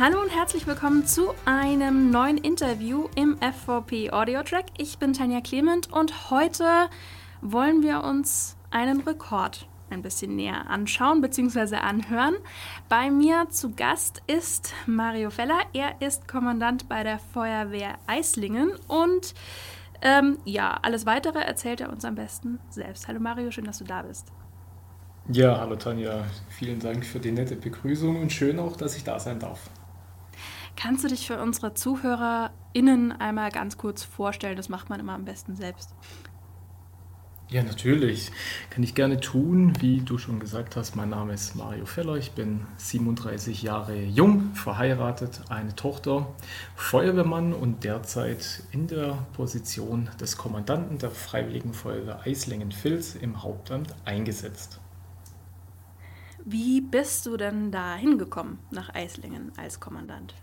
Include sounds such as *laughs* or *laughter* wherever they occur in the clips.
Hallo und herzlich willkommen zu einem neuen Interview im FVP Audio Track. Ich bin Tanja Clement und heute wollen wir uns einen Rekord ein bisschen näher anschauen bzw. anhören. Bei mir zu Gast ist Mario Feller. Er ist Kommandant bei der Feuerwehr Eislingen und ähm, ja, alles weitere erzählt er uns am besten selbst. Hallo Mario, schön, dass du da bist. Ja, hallo Tanja, vielen Dank für die nette Begrüßung und schön auch, dass ich da sein darf. Kannst du dich für unsere ZuhörerInnen einmal ganz kurz vorstellen? Das macht man immer am besten selbst. Ja, natürlich. Kann ich gerne tun. Wie du schon gesagt hast, mein Name ist Mario Feller. Ich bin 37 Jahre jung, verheiratet, eine Tochter, Feuerwehrmann und derzeit in der Position des Kommandanten der Freiwilligen Feuerwehr Eislingen-Vils im Hauptamt eingesetzt. Wie bist du denn da hingekommen nach Eislingen als Kommandant?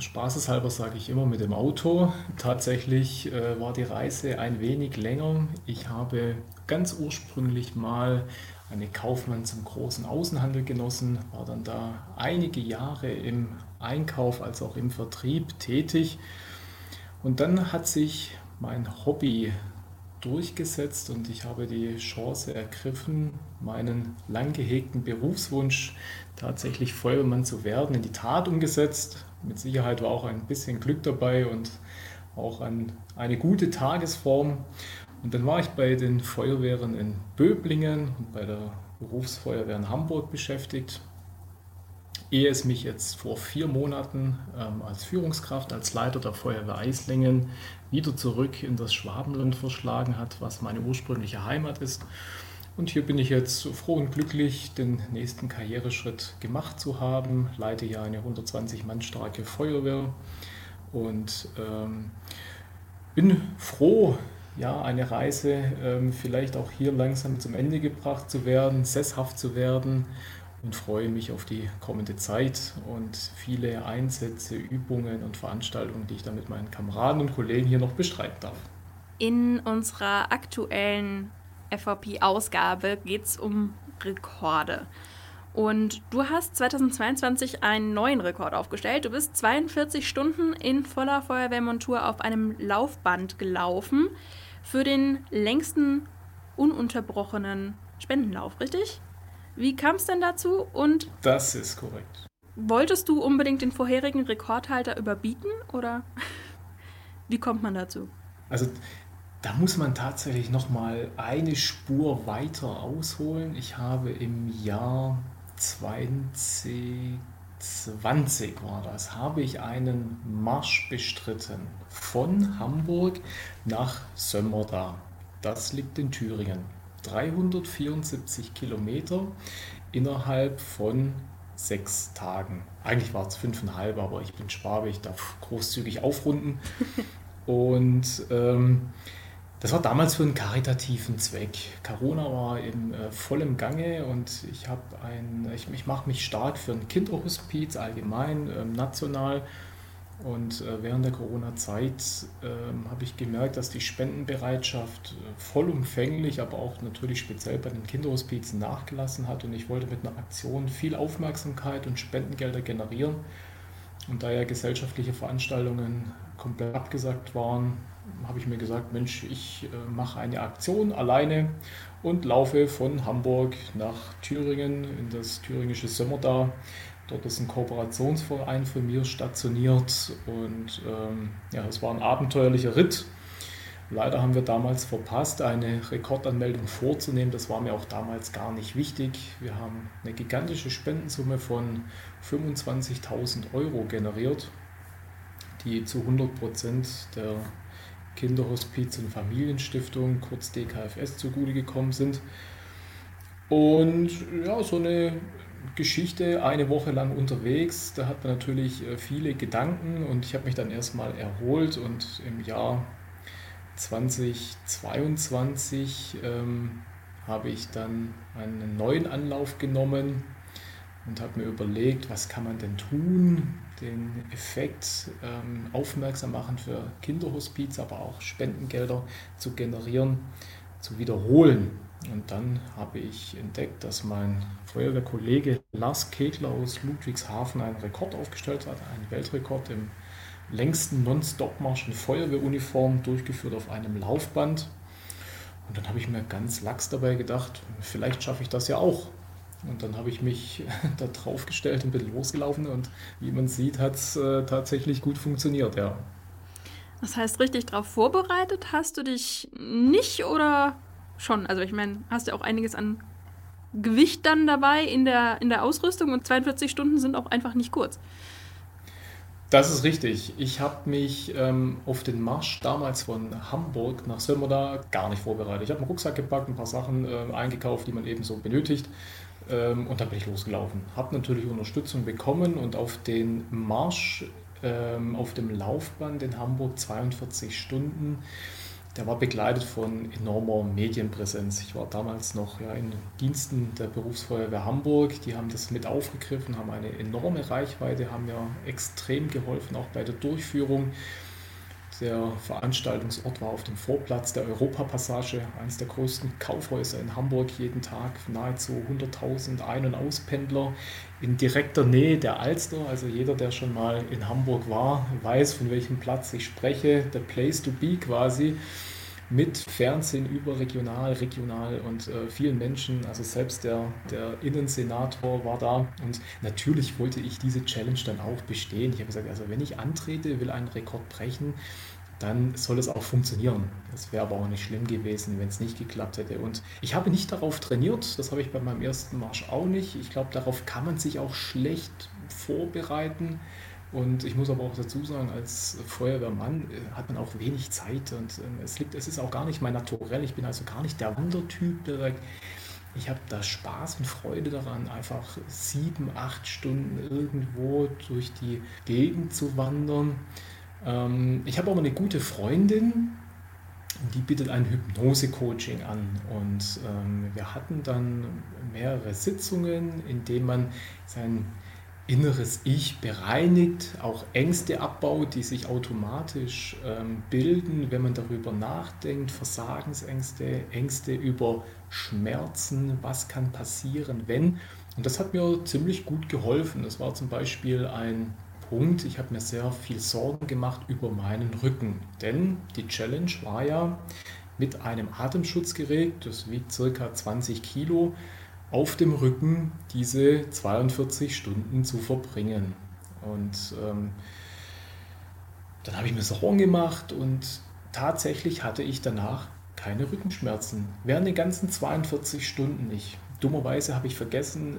Spaßeshalber sage ich immer mit dem Auto. Tatsächlich äh, war die Reise ein wenig länger. Ich habe ganz ursprünglich mal eine Kaufmann zum großen Außenhandel genossen, war dann da einige Jahre im Einkauf als auch im Vertrieb tätig. Und dann hat sich mein Hobby durchgesetzt und ich habe die Chance ergriffen, meinen lang gehegten Berufswunsch tatsächlich Feuerwehrmann zu werden, in die Tat umgesetzt. Mit Sicherheit war auch ein bisschen Glück dabei und auch ein, eine gute Tagesform. Und dann war ich bei den Feuerwehren in Böblingen und bei der Berufsfeuerwehr in Hamburg beschäftigt. Ehe es mich jetzt vor vier Monaten ähm, als Führungskraft, als Leiter der Feuerwehr Eislingen wieder zurück in das Schwabenland verschlagen hat, was meine ursprüngliche Heimat ist. Und hier bin ich jetzt froh und glücklich, den nächsten Karriereschritt gemacht zu haben. Leite ja eine 120 Mann starke Feuerwehr und ähm, bin froh, ja, eine Reise ähm, vielleicht auch hier langsam zum Ende gebracht zu werden, sesshaft zu werden und freue mich auf die kommende Zeit und viele Einsätze, Übungen und Veranstaltungen, die ich dann mit meinen Kameraden und Kollegen hier noch bestreiten darf. In unserer aktuellen FVP-Ausgabe geht es um Rekorde. Und du hast 2022 einen neuen Rekord aufgestellt. Du bist 42 Stunden in voller Feuerwehrmontur auf einem Laufband gelaufen für den längsten ununterbrochenen Spendenlauf, richtig? Wie kam es denn dazu? Und das ist korrekt. Wolltest du unbedingt den vorherigen Rekordhalter überbieten oder *laughs* wie kommt man dazu? Also da muss man tatsächlich noch mal eine Spur weiter ausholen. Ich habe im Jahr 2020 war das, habe ich einen Marsch bestritten von Hamburg nach Sömmerda. Das liegt in Thüringen. 374 Kilometer innerhalb von sechs Tagen. Eigentlich war es fünfeinhalb, aber ich bin Schwabe, ich darf großzügig aufrunden. *laughs* Und ähm, das war damals für einen karitativen Zweck. Corona war in äh, vollem Gange und ich habe ein, ich, ich mache mich stark für ein Kinderhospiz allgemein, ähm, national und äh, während der Corona-Zeit äh, habe ich gemerkt, dass die Spendenbereitschaft äh, vollumfänglich, aber auch natürlich speziell bei den Kinderhospizen nachgelassen hat. Und ich wollte mit einer Aktion viel Aufmerksamkeit und Spendengelder generieren. Und da ja gesellschaftliche Veranstaltungen komplett abgesagt waren, habe ich mir gesagt, Mensch, ich äh, mache eine Aktion alleine und laufe von Hamburg nach Thüringen in das thüringische Sömmerda Dort ist ein Kooperationsverein von mir stationiert und ähm, ja, es war ein abenteuerlicher Ritt. Leider haben wir damals verpasst, eine Rekordanmeldung vorzunehmen. Das war mir auch damals gar nicht wichtig. Wir haben eine gigantische Spendensumme von 25.000 Euro generiert, die zu 100 Prozent der Kinderhospiz- und Familienstiftung, kurz DKFS, zugute gekommen sind. Und ja, so eine Geschichte eine Woche lang unterwegs. Da hat man natürlich äh, viele Gedanken und ich habe mich dann erstmal erholt und im Jahr 2022 ähm, habe ich dann einen neuen Anlauf genommen und habe mir überlegt, was kann man denn tun, den Effekt ähm, aufmerksam machen für Kinderhospiz, aber auch Spendengelder zu generieren, zu wiederholen. Und dann habe ich entdeckt, dass mein Feuerwehrkollege Lars Kegler aus Ludwigshafen einen Rekord aufgestellt hat, einen Weltrekord im längsten Non-Stop-Marsch in Feuerwehruniform, durchgeführt auf einem Laufband. Und dann habe ich mir ganz lax dabei gedacht, vielleicht schaffe ich das ja auch. Und dann habe ich mich *laughs* da drauf gestellt und bin losgelaufen und wie man sieht, hat es äh, tatsächlich gut funktioniert, ja. Das heißt, richtig darauf vorbereitet hast du dich nicht oder schon? Also ich meine, hast du auch einiges an Gewicht dann dabei in der, in der Ausrüstung und 42 Stunden sind auch einfach nicht kurz. Das ist richtig. Ich habe mich ähm, auf den Marsch damals von Hamburg nach Sömmerda gar nicht vorbereitet. Ich habe einen Rucksack gepackt, ein paar Sachen äh, eingekauft, die man eben so benötigt. Ähm, und dann bin ich losgelaufen. Habe natürlich Unterstützung bekommen und auf den Marsch ähm, auf dem Laufband in Hamburg 42 Stunden der war begleitet von enormer Medienpräsenz. Ich war damals noch ja, in Diensten der Berufsfeuerwehr Hamburg. Die haben das mit aufgegriffen, haben eine enorme Reichweite, haben mir extrem geholfen, auch bei der Durchführung. Der Veranstaltungsort war auf dem Vorplatz der Europapassage, eines der größten Kaufhäuser in Hamburg. Jeden Tag nahezu 100.000 Ein- und Auspendler in direkter Nähe der Alster. Also jeder, der schon mal in Hamburg war, weiß, von welchem Platz ich spreche. Der Place to be quasi mit Fernsehen überregional, regional und äh, vielen Menschen. Also selbst der, der Innensenator war da. Und natürlich wollte ich diese Challenge dann auch bestehen. Ich habe gesagt, also wenn ich antrete, will einen Rekord brechen, dann soll es auch funktionieren. Es wäre aber auch nicht schlimm gewesen, wenn es nicht geklappt hätte. Und ich habe nicht darauf trainiert, das habe ich bei meinem ersten Marsch auch nicht. Ich glaube, darauf kann man sich auch schlecht vorbereiten. Und ich muss aber auch dazu sagen, als Feuerwehrmann äh, hat man auch wenig Zeit und ähm, es, liegt, es ist auch gar nicht mein Naturell. Ich bin also gar nicht der Wandertyp, der ich habe da Spaß und Freude daran, einfach sieben, acht Stunden irgendwo durch die Gegend zu wandern. Ähm, ich habe aber eine gute Freundin, die bietet ein Hypnose-Coaching an. Und ähm, wir hatten dann mehrere Sitzungen, in denen man sein inneres Ich bereinigt, auch Ängste abbaut, die sich automatisch ähm, bilden, wenn man darüber nachdenkt, Versagensängste, Ängste über Schmerzen, was kann passieren, wenn. Und das hat mir ziemlich gut geholfen. Das war zum Beispiel ein Punkt, ich habe mir sehr viel Sorgen gemacht über meinen Rücken. Denn die Challenge war ja mit einem Atemschutzgerät, das wiegt circa 20 Kilo, auf dem Rücken diese 42 Stunden zu verbringen. Und ähm, dann habe ich mir Sorgen gemacht und tatsächlich hatte ich danach keine Rückenschmerzen. Während den ganzen 42 Stunden nicht. Dummerweise habe ich vergessen,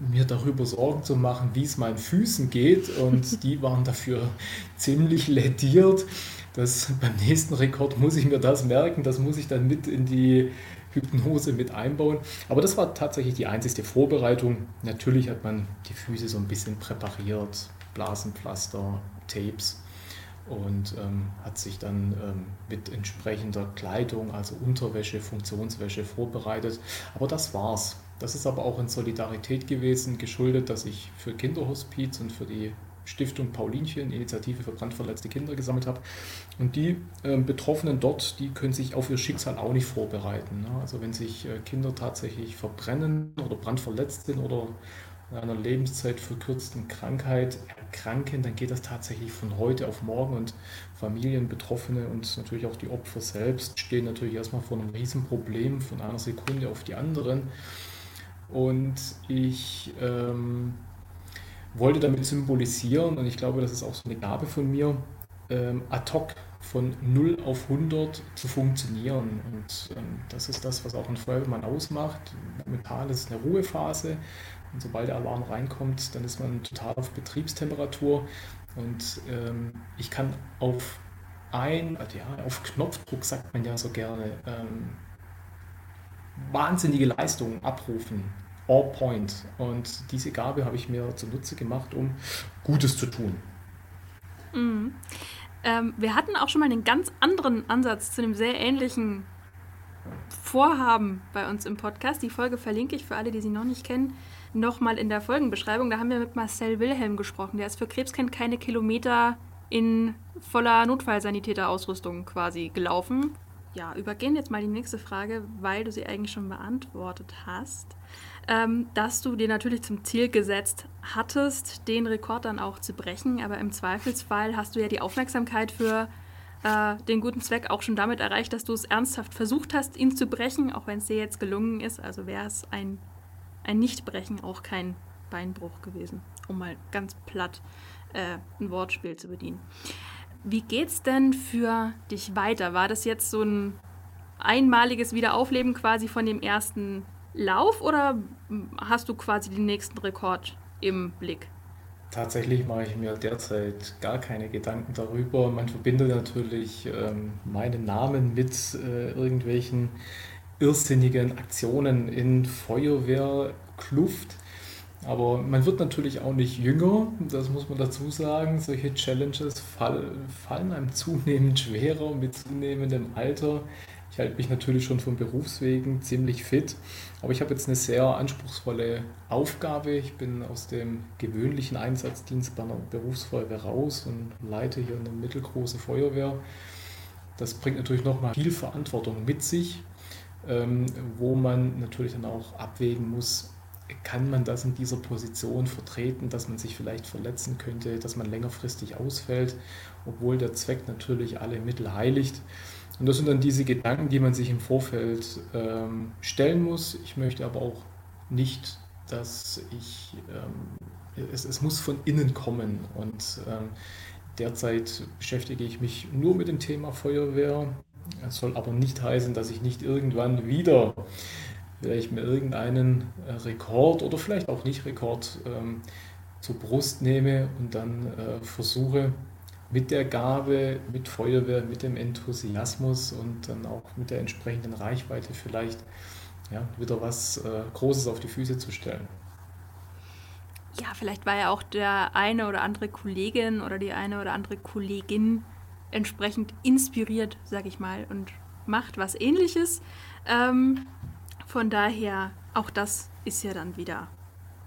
mir darüber Sorgen zu machen, wie es meinen Füßen geht. Und *laughs* die waren dafür ziemlich lediert. Das, beim nächsten Rekord muss ich mir das merken. Das muss ich dann mit in die Hypnose mit einbauen. Aber das war tatsächlich die einzige Vorbereitung. Natürlich hat man die Füße so ein bisschen präpariert, Blasenpflaster, Tapes und ähm, hat sich dann ähm, mit entsprechender Kleidung, also Unterwäsche, Funktionswäsche vorbereitet. Aber das war's. Das ist aber auch in Solidarität gewesen, geschuldet, dass ich für Kinderhospiz und für die Stiftung Paulinchen, Initiative für brandverletzte Kinder, gesammelt habe. Und die äh, Betroffenen dort, die können sich auf ihr Schicksal auch nicht vorbereiten. Ne? Also wenn sich äh, Kinder tatsächlich verbrennen oder brandverletzt sind oder in einer Lebenszeit verkürzten Krankheit erkranken, dann geht das tatsächlich von heute auf morgen und Familien, Betroffene und natürlich auch die Opfer selbst stehen natürlich erstmal vor einem Riesenproblem von einer Sekunde auf die anderen. Und ich ähm, wollte damit symbolisieren, und ich glaube, das ist auch so eine Gabe von mir, ähm, ad hoc von 0 auf 100 zu funktionieren. Und ähm, das ist das, was auch ein Feuerwehrmann ausmacht. Momentan ist es eine Ruhephase. Und sobald der Alarm reinkommt, dann ist man total auf Betriebstemperatur. Und ähm, ich kann auf ein, ja, auf Knopfdruck sagt man ja so gerne, ähm, wahnsinnige Leistungen abrufen all point. Und diese Gabe habe ich mir zunutze gemacht, um Gutes zu tun. Mhm. Ähm, wir hatten auch schon mal einen ganz anderen Ansatz zu einem sehr ähnlichen Vorhaben bei uns im Podcast. Die Folge verlinke ich für alle, die sie noch nicht kennen, nochmal in der Folgenbeschreibung. Da haben wir mit Marcel Wilhelm gesprochen. Der ist für Krebskennt keine Kilometer in voller Notfallsanitäterausrüstung quasi gelaufen. ja, übergehen jetzt mal die nächste Frage, weil du sie eigentlich schon beantwortet hast. Ähm, dass du dir natürlich zum Ziel gesetzt hattest, den Rekord dann auch zu brechen, aber im Zweifelsfall hast du ja die Aufmerksamkeit für äh, den guten Zweck auch schon damit erreicht, dass du es ernsthaft versucht hast, ihn zu brechen, auch wenn es dir jetzt gelungen ist. Also wäre es ein, ein Nichtbrechen auch kein Beinbruch gewesen, um mal ganz platt äh, ein Wortspiel zu bedienen. Wie geht's denn für dich weiter? War das jetzt so ein einmaliges Wiederaufleben quasi von dem ersten Lauf oder hast du quasi den nächsten Rekord im Blick? Tatsächlich mache ich mir derzeit gar keine Gedanken darüber. Man verbindet natürlich ähm, meinen Namen mit äh, irgendwelchen irrsinnigen Aktionen in Feuerwehrkluft. Aber man wird natürlich auch nicht jünger, das muss man dazu sagen. Solche Challenges fall, fallen einem *laughs* zunehmend schwerer mit zunehmendem Alter. Ich halte mich natürlich schon vom Berufswegen ziemlich fit, aber ich habe jetzt eine sehr anspruchsvolle Aufgabe. Ich bin aus dem gewöhnlichen Einsatzdienst bei einer Berufsfeuerwehr raus und leite hier eine mittelgroße Feuerwehr. Das bringt natürlich nochmal viel Verantwortung mit sich, ähm, wo man natürlich dann auch abwägen muss, kann man das in dieser Position vertreten, dass man sich vielleicht verletzen könnte, dass man längerfristig ausfällt, obwohl der Zweck natürlich alle Mittel heiligt. Und das sind dann diese Gedanken, die man sich im Vorfeld ähm, stellen muss. Ich möchte aber auch nicht, dass ich, ähm, es, es, muss von innen kommen. Und ähm, derzeit beschäftige ich mich nur mit dem Thema Feuerwehr. Das soll aber nicht heißen, dass ich nicht irgendwann wieder vielleicht mir irgendeinen äh, Rekord oder vielleicht auch nicht Rekord ähm, zur Brust nehme und dann äh, versuche, mit der Gabe, mit Feuerwehr, mit dem Enthusiasmus und dann auch mit der entsprechenden Reichweite vielleicht ja, wieder was äh, Großes auf die Füße zu stellen. Ja, vielleicht war ja auch der eine oder andere Kollegin oder die eine oder andere Kollegin entsprechend inspiriert, sag ich mal, und macht was ähnliches. Ähm, von daher, auch das ist ja dann wieder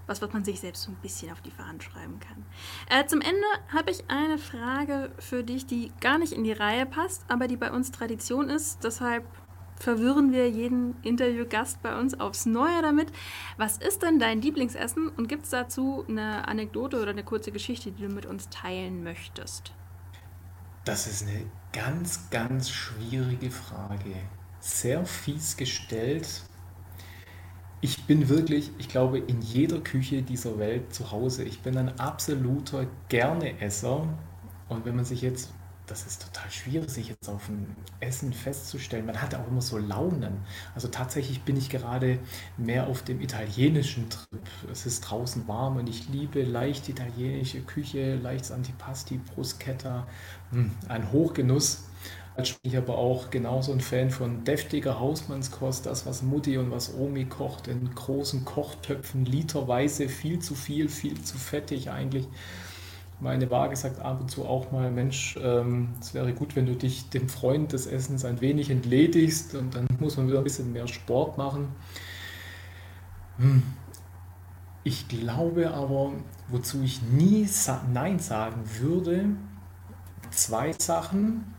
was, was man sich selbst so ein bisschen auf die Fahnen schreiben kann. Äh, zum Ende habe ich eine Frage für dich, die gar nicht in die Reihe passt, aber die bei uns Tradition ist. Deshalb verwirren wir jeden Interviewgast bei uns aufs Neue damit. Was ist denn dein Lieblingsessen und gibt es dazu eine Anekdote oder eine kurze Geschichte, die du mit uns teilen möchtest? Das ist eine ganz, ganz schwierige Frage. Sehr fies gestellt, ich bin wirklich, ich glaube, in jeder Küche dieser Welt zu Hause. Ich bin ein absoluter Gerneesser. Und wenn man sich jetzt, das ist total schwierig, sich jetzt auf ein Essen festzustellen. Man hat auch immer so Launen. Also tatsächlich bin ich gerade mehr auf dem italienischen Trip. Es ist draußen warm und ich liebe leicht italienische Küche, leichtes Antipasti, Bruschetta. Hm, ein Hochgenuss. Als bin ich aber auch genauso ein Fan von deftiger Hausmannskost, das, was Mutti und was Omi kocht, in großen Kochtöpfen, literweise, viel zu viel, viel zu fettig eigentlich. Meine Waage sagt ab und zu auch mal, Mensch, ähm, es wäre gut, wenn du dich dem Freund des Essens ein wenig entledigst und dann muss man wieder ein bisschen mehr Sport machen. Hm. Ich glaube aber, wozu ich nie Nein sagen würde, zwei Sachen.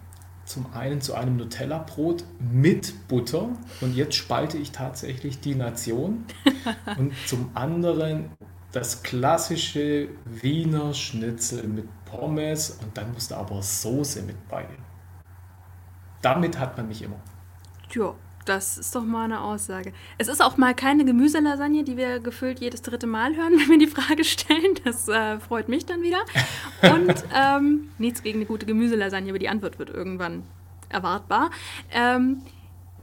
Zum einen zu einem Nutella-Brot mit Butter und jetzt spalte ich tatsächlich die Nation. *laughs* und zum anderen das klassische Wiener Schnitzel mit Pommes und dann musste aber Soße mit bei. Damit hat man mich immer. Tja, das ist doch mal eine Aussage. Es ist auch mal keine Gemüselasagne, die wir gefüllt jedes dritte Mal hören, *laughs* wenn wir die Frage stellen. Das äh, freut mich dann wieder. Und *laughs* ähm, nichts gegen eine gute Gemüselasagne, aber die Antwort wird irgendwann erwartbar. Ähm,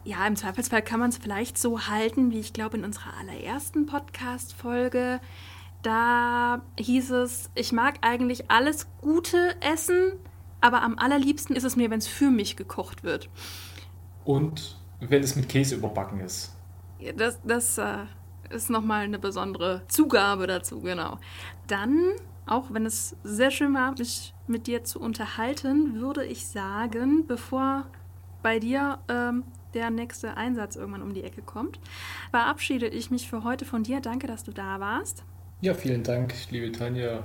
ja, im Zweifelsfall kann man es vielleicht so halten, wie ich glaube in unserer allerersten Podcast-Folge. Da hieß es, ich mag eigentlich alles gute Essen, aber am allerliebsten ist es mir, wenn es für mich gekocht wird. Und wenn es mit Käse überbacken ist. Ja, das das äh, ist nochmal eine besondere Zugabe dazu, genau. Dann, auch wenn es sehr schön war, mich mit dir zu unterhalten, würde ich sagen, bevor bei dir ähm, der nächste Einsatz irgendwann um die Ecke kommt, verabschiede ich mich für heute von dir. Danke, dass du da warst. Ja, vielen Dank, liebe Tanja.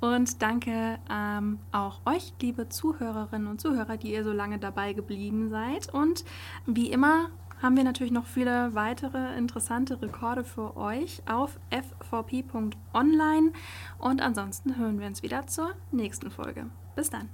Und danke ähm, auch euch, liebe Zuhörerinnen und Zuhörer, die ihr so lange dabei geblieben seid. Und wie immer haben wir natürlich noch viele weitere interessante Rekorde für euch auf f4p.online. Und ansonsten hören wir uns wieder zur nächsten Folge. Bis dann.